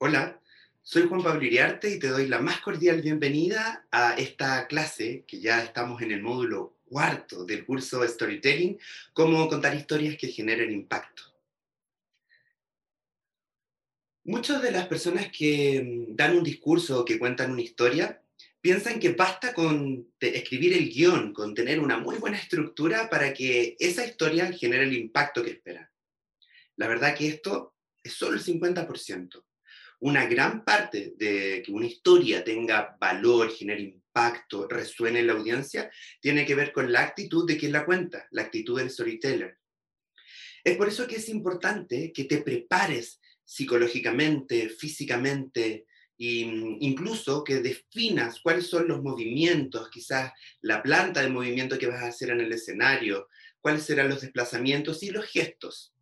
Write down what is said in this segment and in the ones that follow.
Hola, soy Juan Pablo Iriarte y te doy la más cordial bienvenida a esta clase, que ya estamos en el módulo cuarto del curso de Storytelling, cómo contar historias que generen impacto. Muchas de las personas que mm, dan un discurso o que cuentan una historia piensan que basta con escribir el guion, con tener una muy buena estructura para que esa historia genere el impacto que esperan. La verdad que esto es solo el 50% una gran parte de que una historia tenga valor, genere impacto, resuene en la audiencia, tiene que ver con la actitud de quien la cuenta, la actitud del storyteller. Es por eso que es importante que te prepares psicológicamente, físicamente, e incluso que definas cuáles son los movimientos, quizás la planta de movimiento que vas a hacer en el escenario, cuáles serán los desplazamientos y los gestos.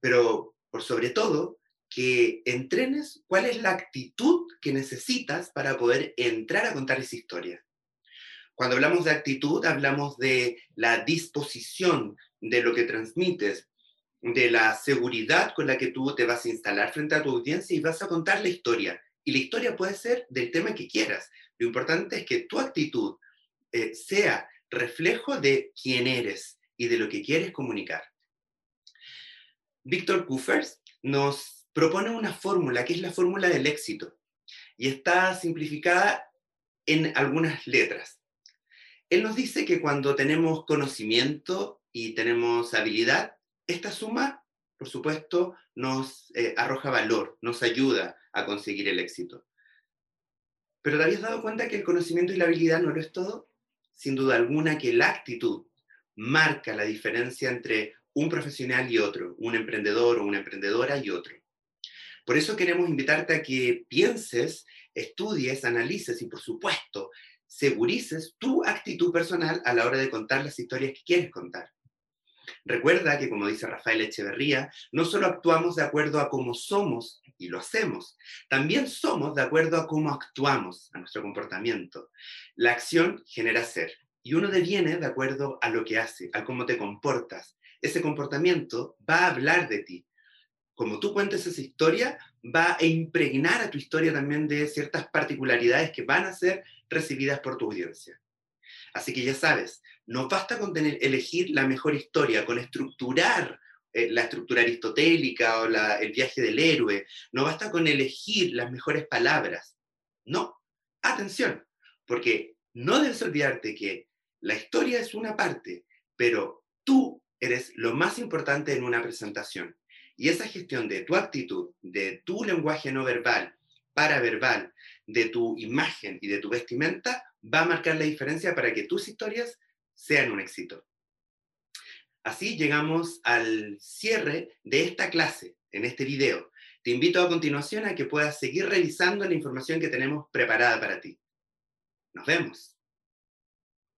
Pero por sobre todo, que entrenes cuál es la actitud que necesitas para poder entrar a contar esa historia. Cuando hablamos de actitud, hablamos de la disposición de lo que transmites, de la seguridad con la que tú te vas a instalar frente a tu audiencia y vas a contar la historia. Y la historia puede ser del tema que quieras. Lo importante es que tu actitud eh, sea reflejo de quién eres y de lo que quieres comunicar. Víctor Kufers nos propone una fórmula que es la fórmula del éxito y está simplificada en algunas letras. Él nos dice que cuando tenemos conocimiento y tenemos habilidad, esta suma, por supuesto, nos eh, arroja valor, nos ayuda a conseguir el éxito. Pero ¿te habías dado cuenta que el conocimiento y la habilidad no lo es todo? Sin duda alguna que la actitud marca la diferencia entre un profesional y otro, un emprendedor o una emprendedora y otro. Por eso queremos invitarte a que pienses, estudies, analices y por supuesto, segurices tu actitud personal a la hora de contar las historias que quieres contar. Recuerda que, como dice Rafael Echeverría, no solo actuamos de acuerdo a cómo somos y lo hacemos, también somos de acuerdo a cómo actuamos, a nuestro comportamiento. La acción genera ser y uno deviene de acuerdo a lo que hace, a cómo te comportas. Ese comportamiento va a hablar de ti, como tú cuentes esa historia, va a impregnar a tu historia también de ciertas particularidades que van a ser recibidas por tu audiencia. Así que ya sabes, no basta con elegir la mejor historia, con estructurar eh, la estructura aristotélica o el viaje del héroe, no basta con elegir las mejores palabras. No, atención, porque no debes olvidarte que la historia es una parte, pero tú eres lo más importante en una presentación. Y esa gestión de tu actitud, de tu lenguaje no verbal, paraverbal, de tu imagen y de tu vestimenta, va a marcar la diferencia para que tus historias sean un éxito. Así llegamos al cierre de esta clase, en este video. Te invito a continuación a que puedas seguir revisando la información que tenemos preparada para ti. Nos vemos.